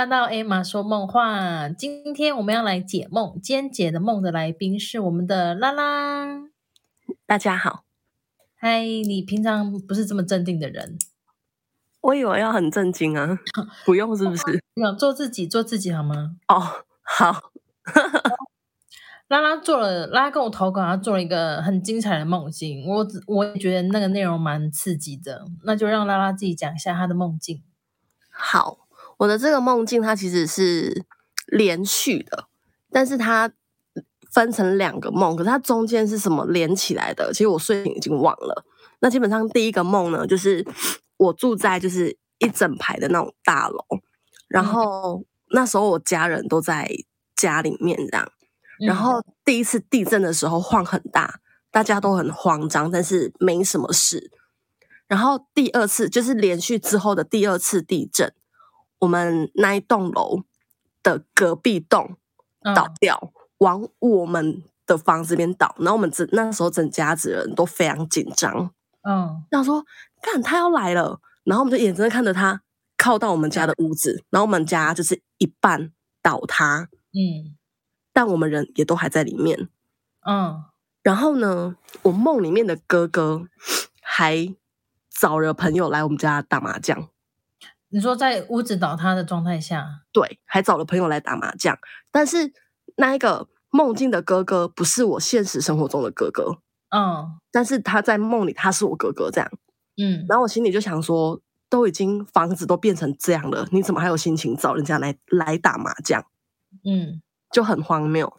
来到 Emma 说梦话，今天我们要来解梦。今天解的梦的来宾是我们的拉拉。大家好，嗨，你平常不是这么镇定的人，我以为要很震惊啊，不用是不是？要做自己，做自己好吗？哦，好。拉拉做了，拉拉跟我投稿，他做了一个很精彩的梦境。我我也觉得那个内容蛮刺激的，那就让拉拉自己讲一下他的梦境。好，我的这个梦境它其实是连续的，但是它分成两个梦，可是它中间是什么连起来的？其实我睡醒已经忘了。那基本上第一个梦呢，就是我住在就是一整排的那种大楼，然后那时候我家人都在家里面这样。然后第一次地震的时候晃很大，大家都很慌张，但是没什么事。然后第二次就是连续之后的第二次地震，我们那一栋楼的隔壁栋倒掉，往我们的房子边倒。然后我们整那时候整家子人都非常紧张，嗯，想说看他要来了，然后我们就眼睁睁看着他靠到我们家的屋子，然后我们家就是一半倒塌，嗯。但我们人也都还在里面，嗯，然后呢，我梦里面的哥哥还找了朋友来我们家打麻将。你说在屋子倒塌的状态下，对，还找了朋友来打麻将。但是那一个梦境的哥哥不是我现实生活中的哥哥，嗯，但是他在梦里他是我哥哥这样，嗯，然后我心里就想说，都已经房子都变成这样了，你怎么还有心情找人家来来打麻将？嗯。就很荒谬，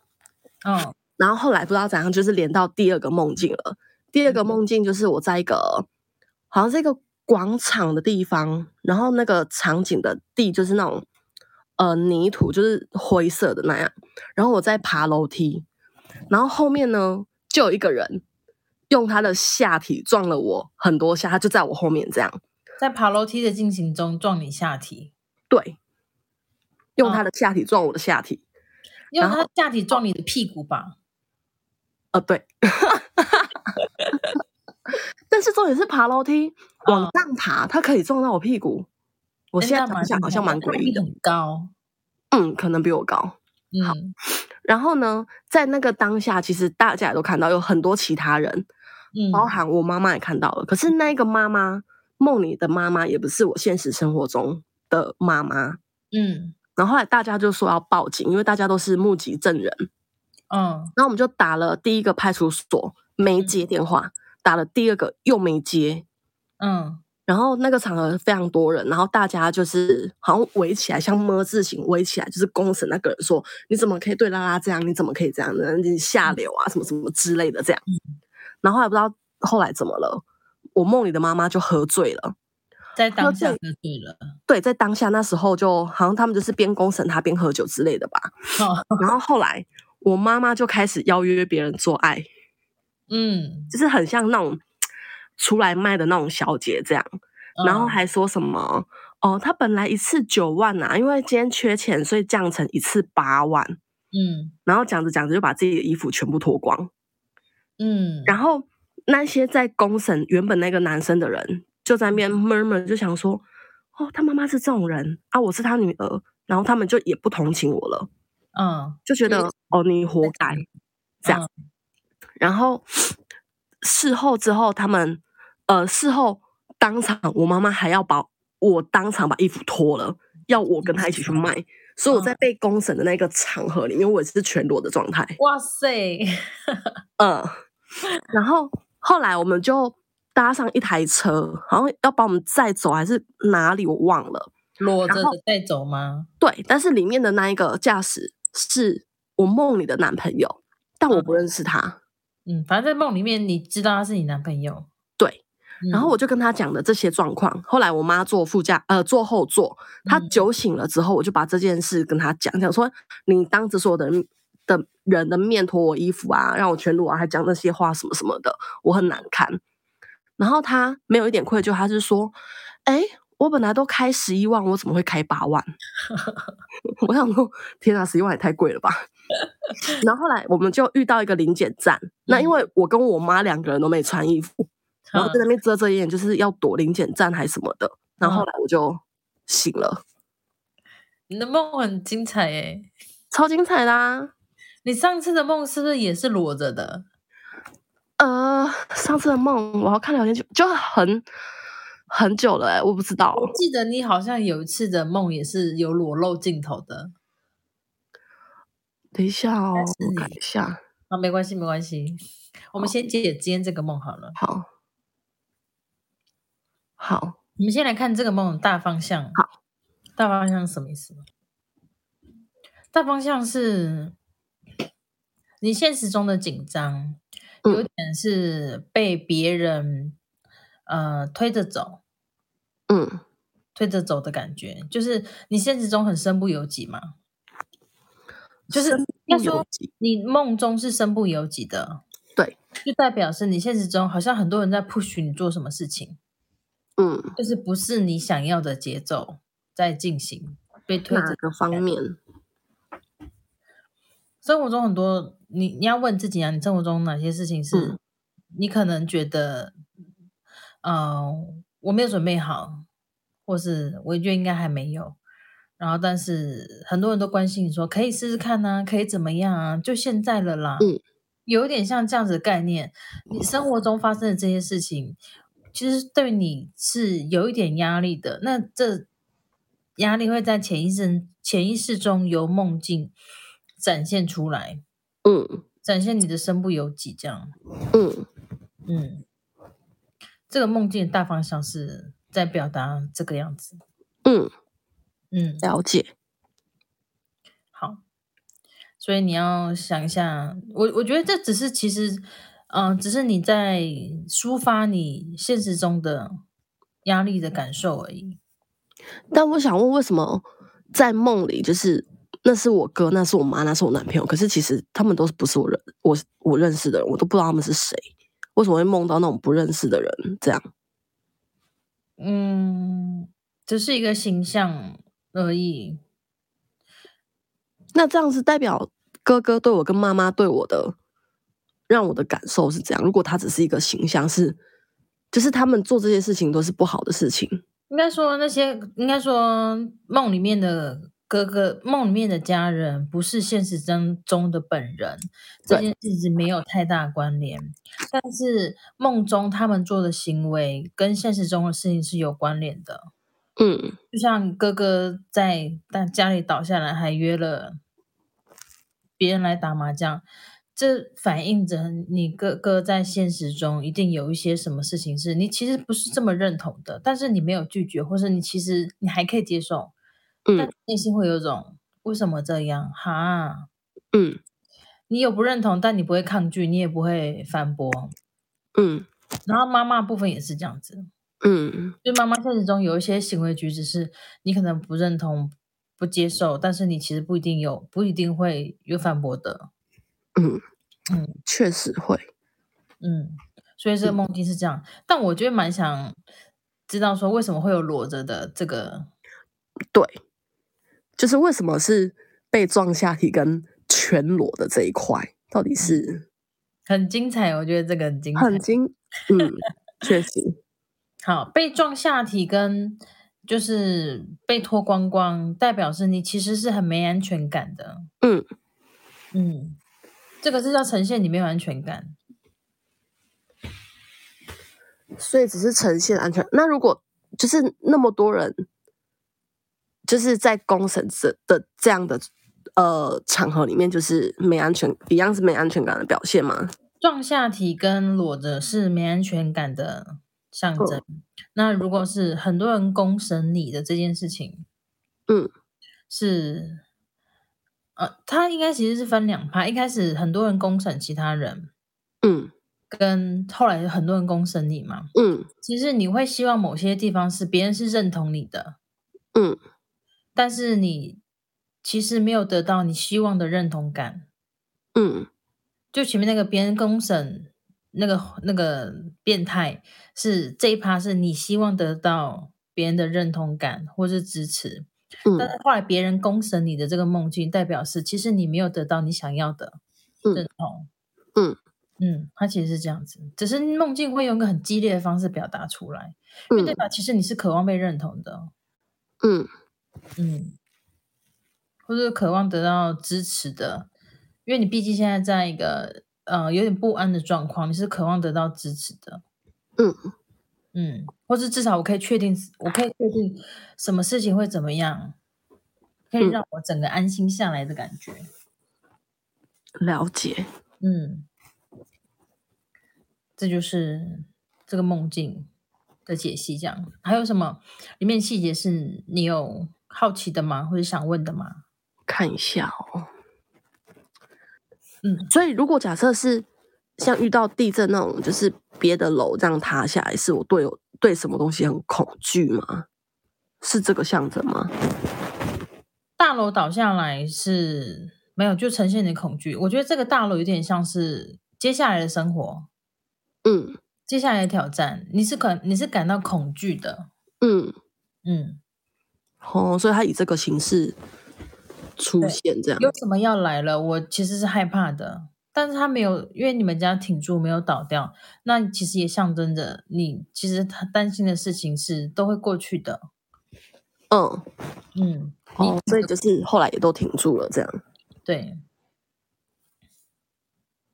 嗯，然后后来不知道怎样，就是连到第二个梦境了。第二个梦境就是我在一个好像是一个广场的地方，然后那个场景的地就是那种呃泥土，就是灰色的那样。然后我在爬楼梯，然后后面呢就有一个人用他的下体撞了我很多下，他就在我后面这样，在爬楼梯的进行中撞你下体，对，用他的下体撞我的下体。用他下体撞你的屁股吧？呃，对。但是重点是爬楼梯往上爬，它可以撞到我屁股。我现在想好像蛮诡异的。很高，嗯，可能比我高。嗯。然后呢，在那个当下，其实大家也都看到有很多其他人，嗯，包含我妈妈也看到了。可是那个妈妈梦里的妈妈，也不是我现实生活中的妈妈。嗯。然后后来大家就说要报警，因为大家都是目击证人。嗯，然后我们就打了第一个派出所，没接电话；打了第二个又没接。嗯，然后那个场合非常多人，然后大家就是好像围起来，像么字形围起来，就是公审那个人说：“你怎么可以对拉拉这样？你怎么可以这样呢？你下流啊，什么什么之类的这样。”然后后来不知道后来怎么了，我梦里的妈妈就喝醉了。在当下喝醉了，对，在当下那时候就好像他们就是边公审他边喝酒之类的吧。然后后来我妈妈就开始邀约别人做爱，嗯，就是很像那种出来卖的那种小姐这样。然后还说什么哦，他本来一次九万呐，因为今天缺钱，所以降成一次八万。嗯，然后讲着讲着就把自己的衣服全部脱光。嗯，然后那些在公审原本那个男生的人。就在那边 murmur，就想说，哦，他妈妈是这种人啊，我是他女儿，然后他们就也不同情我了，嗯，就觉得哦，你活该这样。然后事后之后，他们呃，事后当场，我妈妈还要把我当场把衣服脱了，要我跟她一起去卖，所以我在被公审的那个场合里面，我也是全裸的状态。哇塞，嗯，然后后来我们就。搭上一台车，好像要把我们载走还是哪里，我忘了。裸着带走吗？对，但是里面的那一个驾驶是我梦里的男朋友，但我不认识他。嗯，反正在梦里面你知道他是你男朋友。对，然后我就跟他讲了这些状况。后来我妈坐副驾，呃，坐后座。他酒醒了之后，我就把这件事跟他讲讲，说你当着所有的人的人的面脱我衣服啊，让我全裸啊，还讲那些话什么什么的，我很难堪。然后他没有一点愧疚，他是说：“哎，我本来都开十一万，我怎么会开八万？” 我想说：“天啊，十一万也太贵了吧！” 然后后来我们就遇到一个零检站，那因为我跟我妈两个人都没穿衣服，然后在那边遮遮掩掩，就是要躲零检站还是什么的。然后后来我就醒了。你的梦很精彩诶，超精彩啦啊！你上次的梦是不是也是裸着的？呃，上次的梦我要看聊天就就很很久了哎、我不知道。我记得你好像有一次的梦也是有裸露镜头的。等一下哦该是，我你看一下。啊，没关系，没关系，我们先解今天这个梦好了。好，好，我们先来看这个梦的大方向。好，大方向是什么意思？大方向是你现实中的紧张，嗯有点是被别人呃推着走，嗯，推着走的感觉，就是你现实中很身不由己嘛，就是身应该说你梦中是身不由己的，对，就代表是你现实中好像很多人在 push 你做什么事情，嗯，就是不是你想要的节奏在进行，被推着哪个方面？生活中很多，你你要问自己啊，你生活中哪些事情是、嗯。你可能觉得，呃，我没有准备好，或是我觉得应该还没有，然后但是很多人都关心你说可以试试看啊，可以怎么样啊，就现在了啦，嗯，有一点像这样子的概念，你生活中发生的这些事情，其实对你是有一点压力的，那这压力会在潜意识潜意识中由梦境展现出来，嗯。展现你的身不由己，这样，嗯。嗯，这个梦境的大方向是在表达这个样子，嗯，嗯，了解。好，所以你要想一下，我我觉得这只是其实，嗯、只是你在抒发你现实中的压力的感受而已。但我想问，为什么在梦里就是那是我哥，那是我妈，那是我男朋友，可是其实他们都不是我认我我认识的人，我都不知道他们是谁，为什么会梦到那种不认识的人？这样，嗯，只是一个形象而已。那这样是代表哥哥对我跟妈妈对我的让我的感受是这样。如果他只是一个形象是，就是他们做这些事情都是不好的事情。应该说那些，应该说梦里面的哥哥，梦里面的家人，不是现实中中的本人，这件事情没有太大关联。但是梦中他们做的行为跟现实中的事情是有关联的。嗯就像哥哥在但家里倒下来，还约了别人来打麻将，这反映着你哥哥在现实中一定有一些什么事情是你其实不是这么认同的，但是你没有拒绝，或是你其实你还可以接受，但嗯内心会有种为什么这样哈？嗯你有不认同，但你不会抗拒，你也不会反驳。嗯然后妈妈部分也是这样子，嗯就妈妈现实中有一些行为举止是你可能不认同、不接受，但是你其实不一定有，不一定会有反驳的。嗯嗯确实会。嗯，所以这个梦境是这样。但我觉得蛮想知道说为什么会有裸着的这个，对，就是为什么是被撞下体跟全裸的这一块，到底是很精彩。我觉得这个很精彩。很精，嗯，确实，好，被撞下体跟就是被脱光光，代表是你其实是很没安全感的。嗯嗯，这个是要呈现你没有安全感。所以只是呈现安全。那如果就是那么多人，就是在公审这的这样的呃场合里面，就是没安全，一样是没安全感的表现吗？撞下体跟裸着是没安全感的象征。那如果是很多人公审你的这件事情，嗯是呃，他应该其实是分两派，一开始很多人公审其他人，嗯跟后来很多人公审你嘛。嗯其实你会希望某些地方是别人是认同你的，嗯但是你其实没有得到你希望的认同感。嗯就前面那个别人公审那个那个变态，是这一趴是你希望得到别人的认同感或是支持，但嗯是后来别人公审你的这个梦境，代表是其实你没有得到你想要的认嗯同。嗯嗯，它其实是这样子，只是梦境会用一个很激烈的方式表达出来，因为代嗯表其实你是渴望被认同的。嗯，嗯，或者渴望得到支持的，因为你毕竟现在在一个呃有点不安的状况，你是渴望得到支持的。嗯嗯，或是至少我可以确定，我可以确定什么事情会怎么样，可以嗯让我整个安心下来的感觉。了解。嗯，这就是这个梦境的解析。这样还有什么里面细节是你有好奇的吗？或者想问的吗？看一下哦。嗯，所以如果假设是像遇到地震那种，就是别的楼这样塌下来，是我对我对什么东西很恐惧吗？是这个象征吗？大楼倒下来是没有，就呈现你的恐惧。我觉得这个大楼有点像是接下来的生活，嗯接下来的挑战，你是可你是感到恐惧的。嗯，嗯，哦，所以他以这个形式出现，这样有什么要来了，我其实是害怕的，但是他没有，因为你们家挺住，没有倒掉，那其实也象征着你其实他担心的事情是都会过去的。嗯，嗯，哦，所以就是后来也都挺住了，这样。对，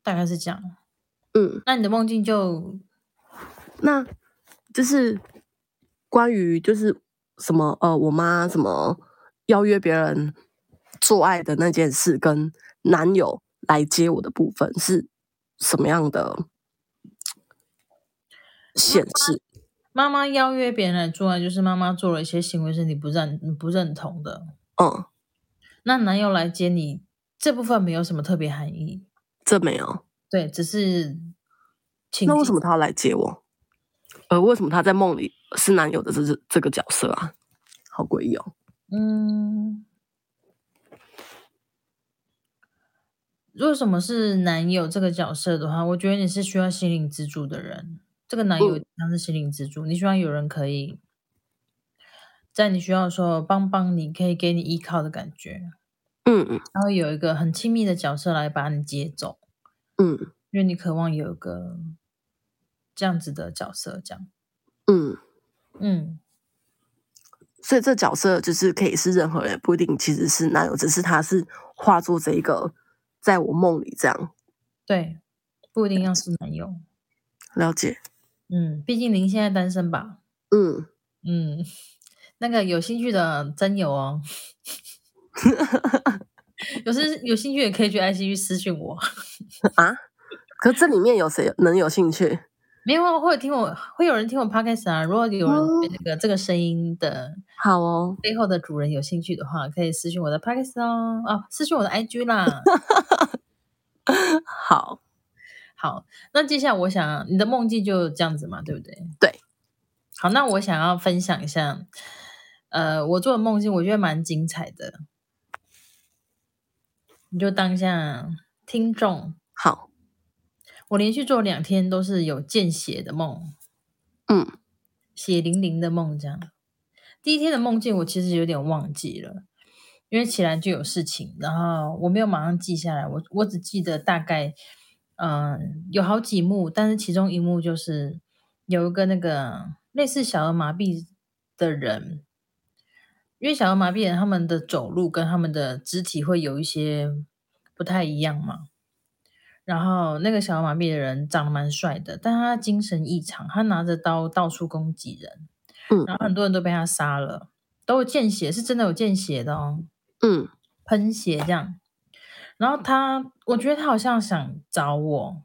大概是这样。嗯，那你的梦境就那就是关于就是什么呃，我妈什么邀约别人做爱的那件事，跟男友来接我的部分是什么样的显示？妈妈邀约别人来做爱，就是妈妈做了一些行为是你不认你不认同的。嗯，那男友来接你这部分没有什么特别含义，这没有。对，只是情境那为什么他要来接我？呃，为什么他在梦里是男友的这这这个角色啊？好诡异哦。嗯，如果什么是男友这个角色的话，我觉得你是需要心灵支柱的人。这个男友嗯像是心灵支柱，你希望有人可以在你需要的时候帮帮你，可以给你依靠的感觉，嗯嗯然后有一个很亲密的角色来把你接走，嗯因为你渴望有一个这样子的角色，这样，嗯，嗯，所以这角色就是可以是任何人，不一定其实是男友，只是他是化作这一个在我梦里这样。对，不一定要是男友，了解。嗯，毕竟您现在单身吧，嗯，嗯，那个有兴趣的真有哦，有是 有兴趣也可以去 ICG 私讯我。啊，可这里面有谁能有兴趣？没有啊，会有听我，会有人听我 podcast 啊。如果有人哦对那个、这个声音的好哦，背后的主人有兴趣的话，可以私信我的 podcast 哦，啊，私信我的 IG 啦。好，好，那接下来我想你的梦境就这样子嘛，对不对？对。好，那我想要分享一下，呃，我做的梦境，我觉得蛮精彩的，你就当下听众。好，我连续做两天都是有见血的梦，嗯血淋淋的梦这样。第一天的梦境我其实有点忘记了，因为起来就有事情，然后我没有马上记下来，我我只记得大概，嗯、有好几幕，但是其中一幕就是有一个那个类似小儿麻痹的人，因为小儿麻痹人他们的走路跟他们的肢体会有一些不太一样嘛。然后那个小儿麻痹的人长得蛮帅的，但他精神异常，他拿着刀到处攻击人，嗯然后很多人都被他杀了，都有见血，是真的有见血的哦，嗯喷血这样。然后他，我觉得他好像想找我，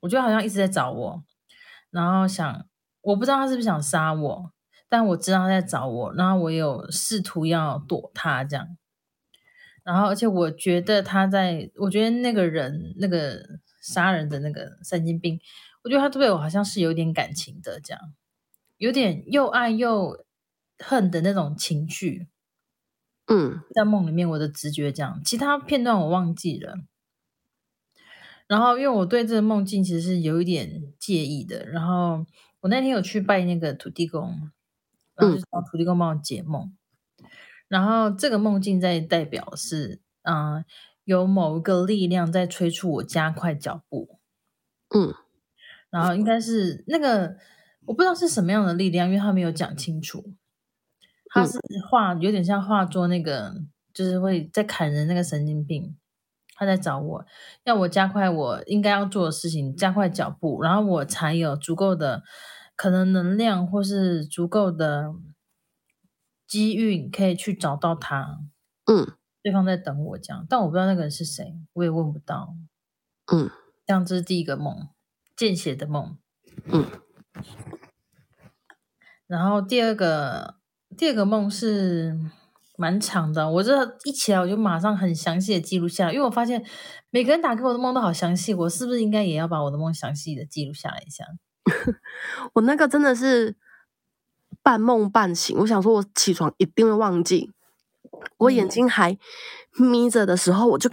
我觉得好像一直在找我，然后想，我不知道他是不是想杀我，但我知道他在找我，然后我有试图要躲他这样。然后，而且我觉得他在，我觉得那个人，那个杀人的那个神经病，我觉得他对我好像是有点感情的，这样，有点又爱又恨的那种情绪。嗯在梦里面，我的直觉这样，其他片段我忘记了。然后，因为我对这个梦境其实是有一点介意的。然后我那天有去拜那个土地公，然后就找土地公帮我解梦。然后这个梦境在代表是，嗯、有某一个力量在催促我加快脚步。嗯然后应该是那个我不知道是什么样的力量，因为他没有讲清楚。他是画有点像画作那个就是会在砍人那个神经病，他在找我，要我加快我应该要做的事情，加快脚步，然后我才有足够的可能能量或是足够的机运可以去找到他。嗯对方在等我这样，但我不知道那个人是谁，我也问不到。嗯这样这是第一个梦，见血的梦。嗯然后第二个第二个梦是蛮长的，我这一起来我就马上很详细的记录下来，因为我发现每个人打给我的梦都好详细，我是不是应该也要把我的梦详细的记录下来一下？我那个真的是半梦半醒，我想说我起床一定会忘记，我眼嗯睛还眯着的时候，我就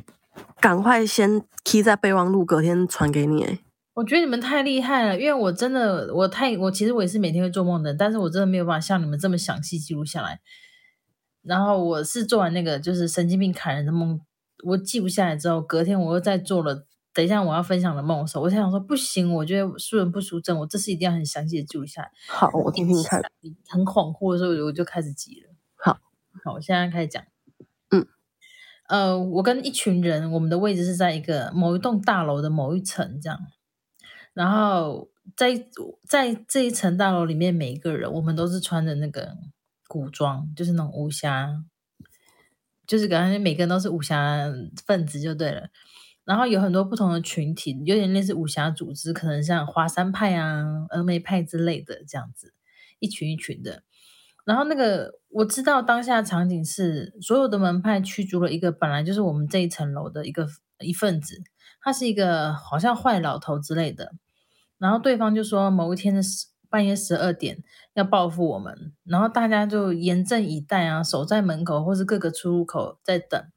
赶快先 key 在备忘录，隔天传给你。哎，我觉得你们太厉害了，因为我真的我太我其实我也是每天会做梦的，但是我真的没有办法像你们这么详细记录下来。然后我是做完那个就是神经病砍人的梦，我记不下来之后，隔天我又再做了。等一下我要分享的梦的时候，我才想说不行，我觉得输人不输阵，我这次一定要很详细的记录下来。好，我听听看。很恍惚的时候，我就开始急了。好，好，我现在开始讲。嗯，呃，我跟一群人，我们的位置是在一个某一栋大楼的某一层，这样。然后在在这一层大楼里面，每一个人我们都是穿的那个古装，就是那种武侠，就是感觉每个人都是武侠分子就对了。然后有很多不同的群体，有点类似武侠组织，可能像华山派啊、峨眉派之类的这样子，一群一群的。然后那个我知道当下场景是所有的门派驱逐了一个本来就是我们这一层楼的一个一份子，他是一个好像坏老头之类的。然后对方就说某一天的半夜十二点要报复我们，然后大家就严阵以待啊，守在门口或是各个出入口在等。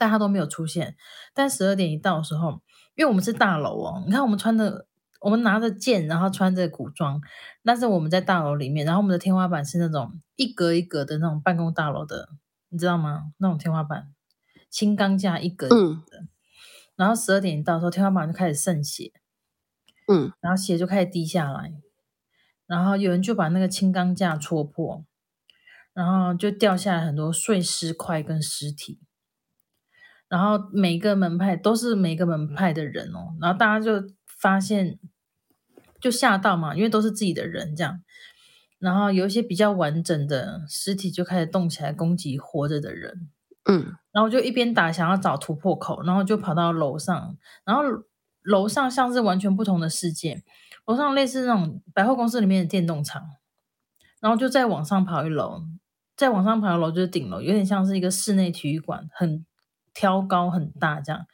但他都没有出现。但十二点一到的时候，因为我们是大楼哦，你看我们穿的，我们拿着剑，然后穿着古装，但是我们在大楼里面，然后我们的天花板是那种一格一格的那种办公大楼的，你知道吗？那种天花板，轻钢架一格一格的。然后十二点一到的时候，天花板就开始渗血，嗯，然后血就开始滴下来，然后有人就把那个轻钢架戳破，然后就掉下来很多碎尸块跟尸体。然后每个门派都是每个门派的人哦，然后大家就发现就吓到嘛，因为都是自己的人这样。然后有一些比较完整的尸体就开始动起来攻击活着的人，嗯，然后就一边打想要找突破口，然后就跑到楼上，然后楼上像是完全不同的世界，楼上类似那种百货公司里面的电动厂，然后就再往上跑一楼，再往上跑一楼就是顶楼，有点像是一个室内体育馆，很。挑高很大这样，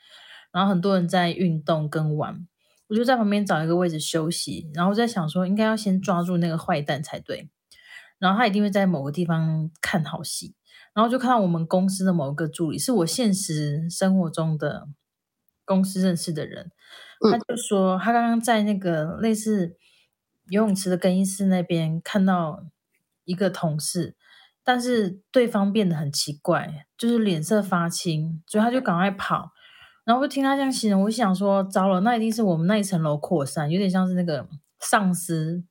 然后很多人在运动跟玩，我就在旁边找一个位置休息，然后在想说应该要先抓住那个坏蛋才对，然后他一定会在某个地方看好戏，然后就看到我们公司的某个助理是我现实生活中的公司认识的人，他就说他刚刚在那个类似游泳池的更衣室那边看到一个同事。但是对方变得很奇怪，就是脸色发青，所以他就赶快跑。然后我就听他这样形容，我想说，糟了，那一定是我们那一层楼扩散，有点像是那个丧尸，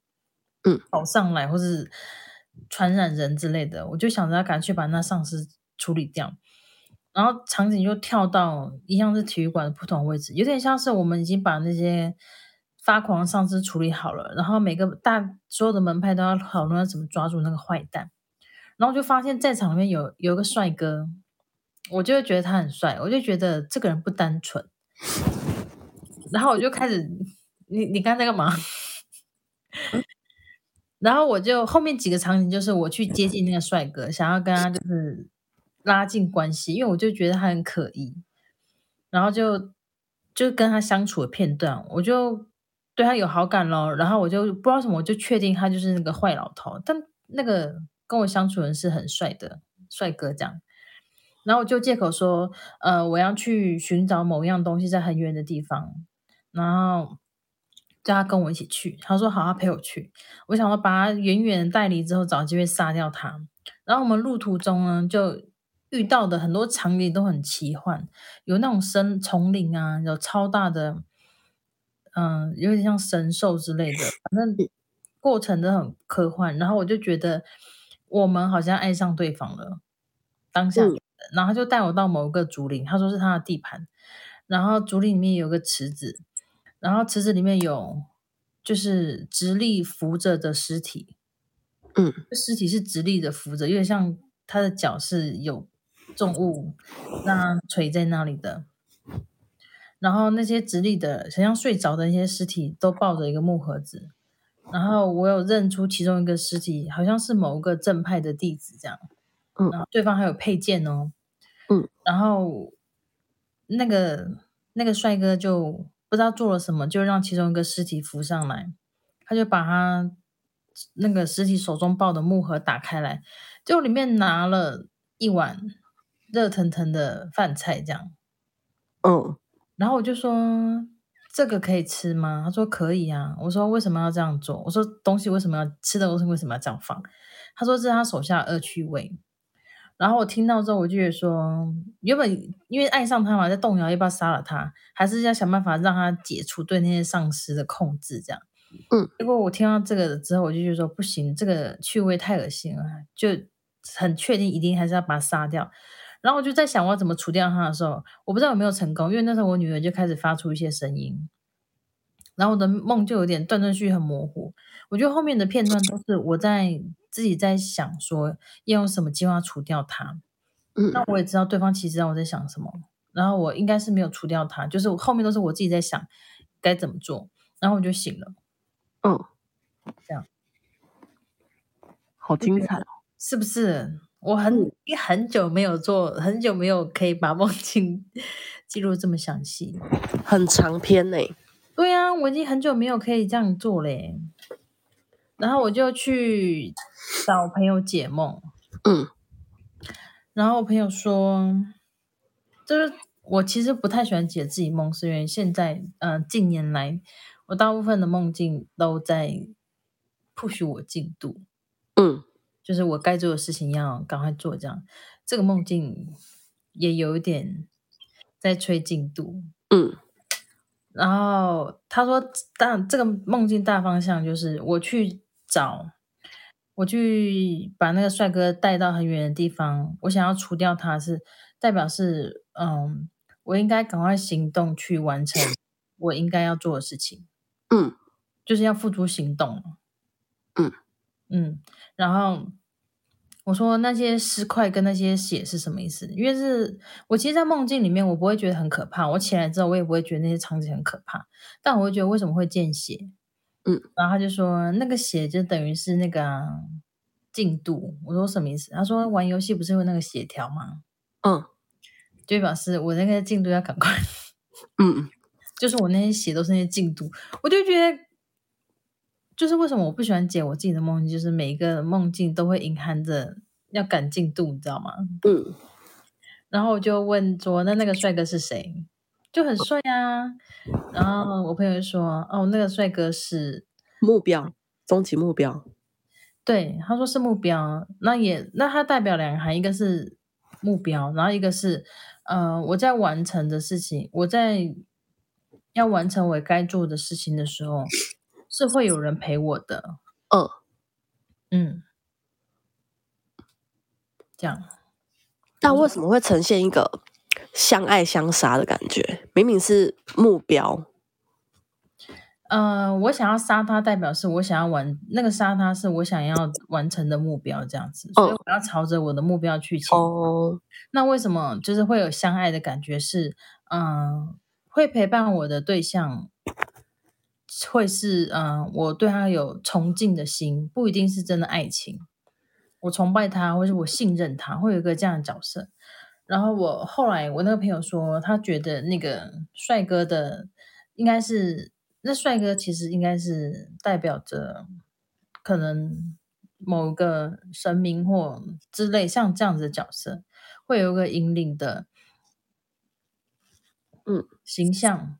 嗯，跑上来或是传染人之类的。我就想着要赶去把那丧尸处理掉。然后场景就跳到一样是体育馆的不同位置，有点像是我们已经把那些发狂的丧尸处理好了，然后每个大所有的门派都要讨论要怎么抓住那个坏蛋。然后就发现，在场里面有有一个帅哥，我就会觉得他很帅，我就觉得这个人不单纯。然后我就开始，你你刚才在干嘛？然后我就后面几个场景就是我去接近那个帅哥，想要跟他就是拉近关系，因为我就觉得他很可疑。然后就就跟他相处的片段，我就对他有好感咯。然后我就不知道什么，我就确定他就是那个坏老头，但那个。跟我相处人是很帅的帅哥，这样，然后我就借口说，呃，我要去寻找某一样东西，在很远的地方，然后叫他跟我一起去。他说好，他陪我去。我想说把他远远带离之后，找机会杀掉他。然后我们路途中呢，就遇到的很多场景都很奇幻，有那种森丛林啊，有超大的，嗯，有点像神兽之类的，反正过程都很科幻。然后我就觉得。我们好像爱上对方了，当下然后他就带我到某个竹林，他说是他的地盘，然后竹林里面有个池子，然后池子里面有就是直立浮着的尸体，嗯，尸体是直立的浮着，有点像他的脚是有重物那垂在那里的。然后那些直立的，想像睡着的那些尸体，都抱着一个木盒子。然后我有认出其中一个尸体，好像是某个正派的弟子这样。嗯然后对方还有佩剑哦。嗯。然后那个那个帅哥就不知道做了什么，就让其中一个尸体浮上来，他就把他那个尸体手中抱的木盒打开来，就里面拿了一碗热腾腾的饭菜这样。嗯然后我就说这个可以吃吗？他说可以啊。我说为什么要这样做？我说东西为什么要吃的东西为什么要这样放？他说这是他手下恶趣味。然后我听到之后，我就觉得说，原本因为爱上他嘛，在动摇要不要杀了他，还是要想办法让他解除对那些丧尸的控制，这样。嗯。结果我听到这个之后，我就觉得说不行，这个趣味太恶心了，就很确定一定还是要把他杀掉。然后我就在想我要怎么除掉他的时候，我不知道有没有成功，因为那时候我女儿就开始发出一些声音，然后我的梦就有点断断续续很模糊。我觉得后面的片段都是我在自己在想说要用什么计划除掉他。嗯那我也知道对方其实知道我在想什么，然后我应该是没有除掉他，就是我后面都是我自己在想该怎么做，然后我就醒了，嗯，这样好精彩哦！是不是？我很很久没有做，很久没有可以把梦 境记录这么详细。很长篇呢。对啊，我已经很久没有可以这样做嘞。然后我就去找朋友解梦，嗯然后我朋友说，就是我其实不太喜欢解自己梦，是因为现在呃近年来我大部分的梦境都在 push 我进度，嗯就是我该做的事情要赶快做，这样这个梦境也有一点在催进度。嗯 然后他说，大这个梦境大方向就是我去找，我去把那个帅哥带到很远的地方，我想要除掉他是代表是，嗯，我应该赶快行动去完成我应该要做的事情，嗯就是要付诸行动。嗯嗯，然后我说那些尸块跟那些血是什么意思？因为是我其实，在梦境里面，我不会觉得很可怕。我起来之后，我也不会觉得那些场景很可怕，但我会觉得为什么会见血？嗯，然后他就说那个血就等于是那个啊进度。我说什么意思？他说玩游戏不是有那个血条吗？嗯就表示我那个进度要赶快，嗯 就是我那些血都是那些进度，我就觉得。就是为什么我不喜欢解我自己的梦境，就是每一个梦境都会隐含着要赶进度，你知道吗？嗯然后我就问说：“那那个帅哥是谁？”就很帅啊。然后我朋友就说：“哦，那个帅哥是目标，终极目标。对，他说是目标。那也那他代表两个含义，一个是目标，然后一个是呃我在完成的事情，我在要完成我该做的事情的时候，是会有人陪我的。嗯嗯，这样。”但为什么会呈现一个相爱相杀的感觉？明明是目标。呃，我想要杀他，代表是我想要完那个杀他是我想要完成的目标，这样子，所以嗯我要朝着我的目标去前。哦，那为什么就是会有相爱的感觉是？嗯、会陪伴我的对象会是嗯、呃我对他有崇敬的心，不一定是真的爱情。我崇拜他，或是我信任他，会有一个这样的角色。然后我后来我那个朋友说，他觉得那个帅哥的应该是那帅哥其实应该是代表着可能某个神明或之类像这样子的角色，会有一个引领的嗯形象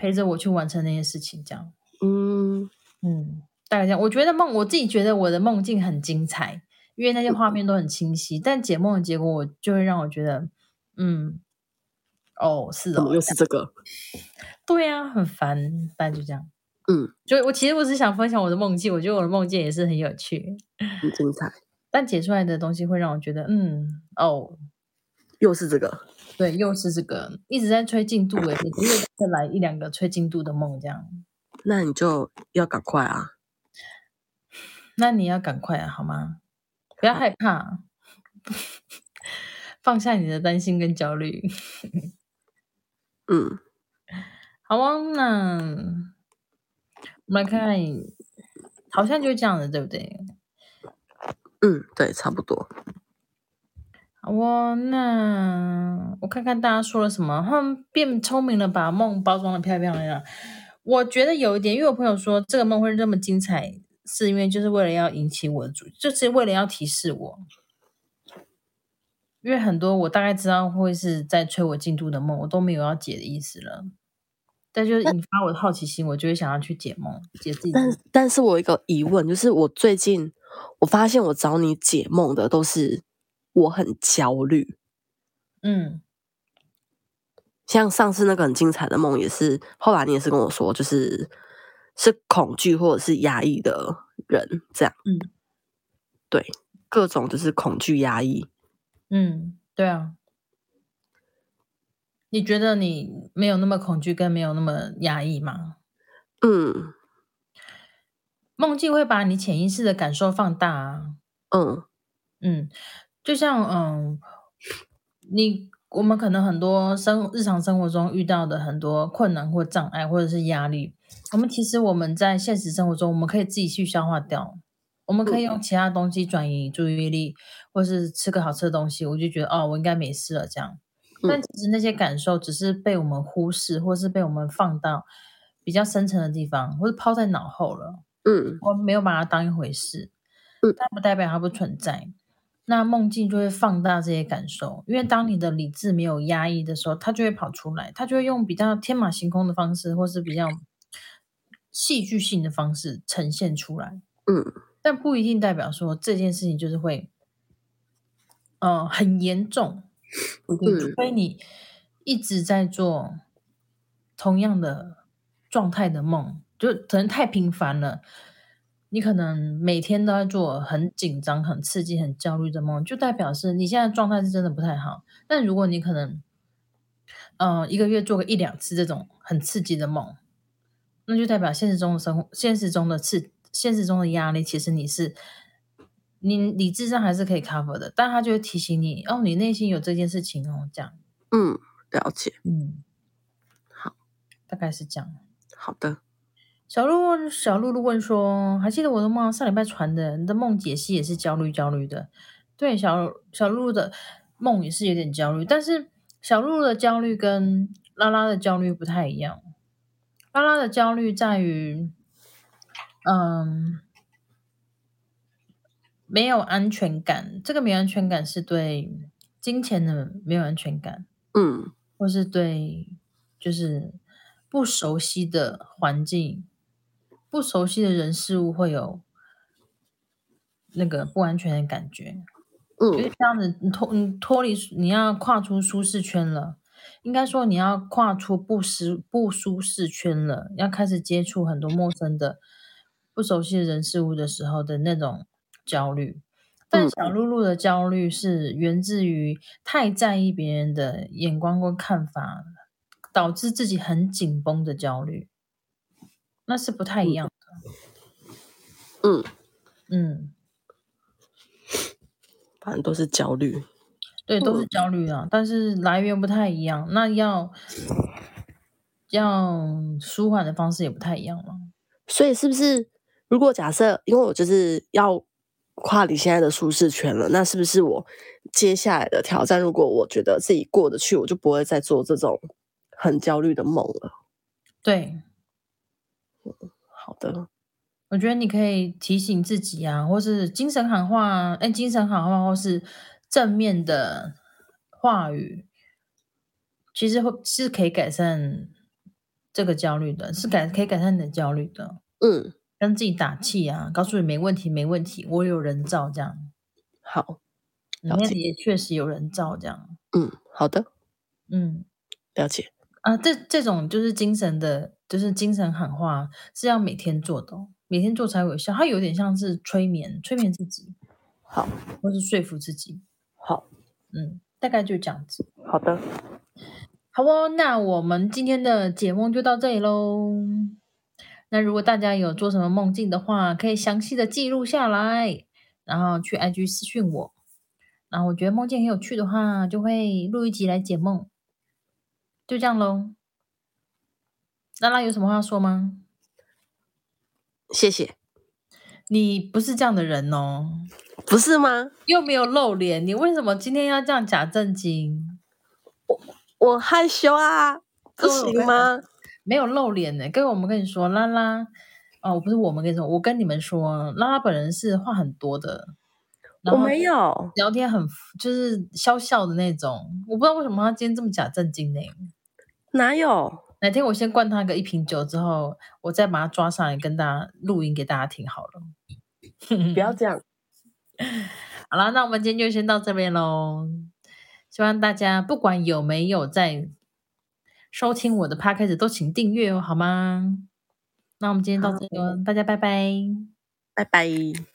陪着我去完成那些事情，这样。嗯嗯，大概这样。我觉得梦，我自己觉得我的梦境很精彩，因为那些画面都很清晰。但解梦的结果，我就会让我觉得，嗯，哦，是哦，又是这个？对呀、很烦。大概就这样。嗯，就我其实我只想分享我的梦境，我觉得我的梦境也是很有趣，很精彩。但解出来的东西会让我觉得，嗯，哦，又是这个，对，又是这个，一直在催进度诶，每个月再来一两个催进度的梦，这样。那你就要赶快啊！那你要赶快啊，好吗？不要害怕，放下你的担心跟焦虑。嗯，好啊，那我们来看看，好像就这样的，对不对？嗯，对，差不多。好哦，那我看看大家说了什么。他们变聪明了，把梦包装的漂漂亮亮。我觉得有一点，因为我朋友说这个梦会这么精彩，是因为就是为了要引起我的注意，就是为了要提示我。因为很多我大概知道会是在催我进度的梦，我都没有要解的意思了。但就是引发我的好奇心，我就会想要去解梦，解自己。但但是我有一个疑问，就是我最近我发现我找你解梦的都是我很焦虑。嗯，像上次那个很精彩的梦，也是后来你也是跟我说，就是是恐惧或者是压抑的人这样。嗯，对，各种就是恐惧压抑。嗯，对啊。你觉得你没有那么恐惧，跟没有那么压抑吗？嗯，梦境会把你潜意识的感受放大啊。嗯嗯，就像嗯，你我们可能很多生日常生活中遇到的很多困难或障碍或者是压力，我们其实我们在现实生活中，我们可以自己去消化掉。我们可以用其他东西转移注意力，或是吃个好吃的东西，我就觉得哦，我应该没事了这样。但其实那些感受只是被我们忽视，或是被我们放到比较深层的地方，或是抛在脑后了。嗯，我没有把它当一回事。嗯，但不代表它不存在。那梦境就会放大这些感受，因为当你的理智没有压抑的时候，它就会跑出来，它就会用比较天马行空的方式，或是比较戏剧性的方式呈现出来。嗯。但不一定代表说这件事情就是会，呃，很严重。除非你一直在做同样的状态的梦，就可能太频繁了。你可能每天都在做很紧张、很刺激、很焦虑的梦，就代表是你现在状态是真的不太好。但如果你可能，呃，一个月做个一两次这种很刺激的梦，那就代表现实中的生活、现实中的刺。现实中的压力，其实你是你理智上还是可以 cover 的，但他就会提醒你哦，你内心有这件事情哦，这样。嗯，了解。嗯，好，大概是这样。好的。小鹿问小鹿鹿问说：“还记得我的梦？上礼拜传的，你的梦解析也是焦虑焦虑的。对，小小露露的梦也是有点焦虑，但是小露露的焦虑跟拉拉的焦虑不太一样。拉拉的焦虑在于。”嗯，没有安全感。这个没安全感是对金钱的没有安全感，嗯，或是对就是不熟悉的环境、不熟悉的人事物会有那个不安全的感觉。嗯，因为这样子，你脱你脱离，你要跨出舒适圈了。应该说，你要跨出不舒不舒适圈了，要开始接触很多陌生的。不熟悉的人事物的时候的那种焦虑，但小露露的焦虑是源自于太在意别人的眼光或看法，导致自己很紧绷的焦虑，那是不太一样的。嗯嗯，反正都是焦虑，对，都是焦虑啊，但是来源不太一样，那要要舒缓的方式也不太一样嘛。所以是不是？如果假设，因为我就是要跨离现在的舒适圈了，那是不是我接下来的挑战？如果我觉得自己过得去，我就不会再做这种很焦虑的梦了。对，好的。我觉得你可以提醒自己啊，或是精神喊话，哎，精神喊话，或是正面的话语，其实会是可以改善这个焦虑的，是改可以改善你的焦虑的。嗯。跟自己打气啊，告诉你没问题，没问题，我有人照这样。好，里面也确实有人照这样。嗯，好的，嗯，了解。啊，这这种就是精神的，就是精神喊话是要每天做的，每天做才有效。它有点像是催眠，催眠自己，好，或是说服自己，好，嗯，大概就这样子。好的，好哦，那我们今天的解梦就到这里喽。那如果大家有做什么梦境的话，可以详细的记录下来，然后去 IG 私讯我。然后我觉得梦境很有趣的话，就会录一集来解梦。就这样喽。拉拉有什么话要说吗？谢谢。你不是这样的人哦，不是吗？又没有露脸，你为什么今天要这样假正经？我我害羞啊，不哦行吗？没有露脸呢。各位，我们跟你说，拉拉哦，不是我们跟你说，我跟你们说，拉拉本人是话很多的，我没有，聊天很就是笑笑的那种。我不知道为什么他今天这么假正经呢？哪有？哪天我先灌他个一瓶酒之后，我再把他抓上来跟大家录音给大家听好了。不要这样。好了，那我们今天就先到这边喽。希望大家不管有没有在收听我的 podcast，都请订阅哦，好吗？那我们今天到这里哦，大家拜拜。拜拜。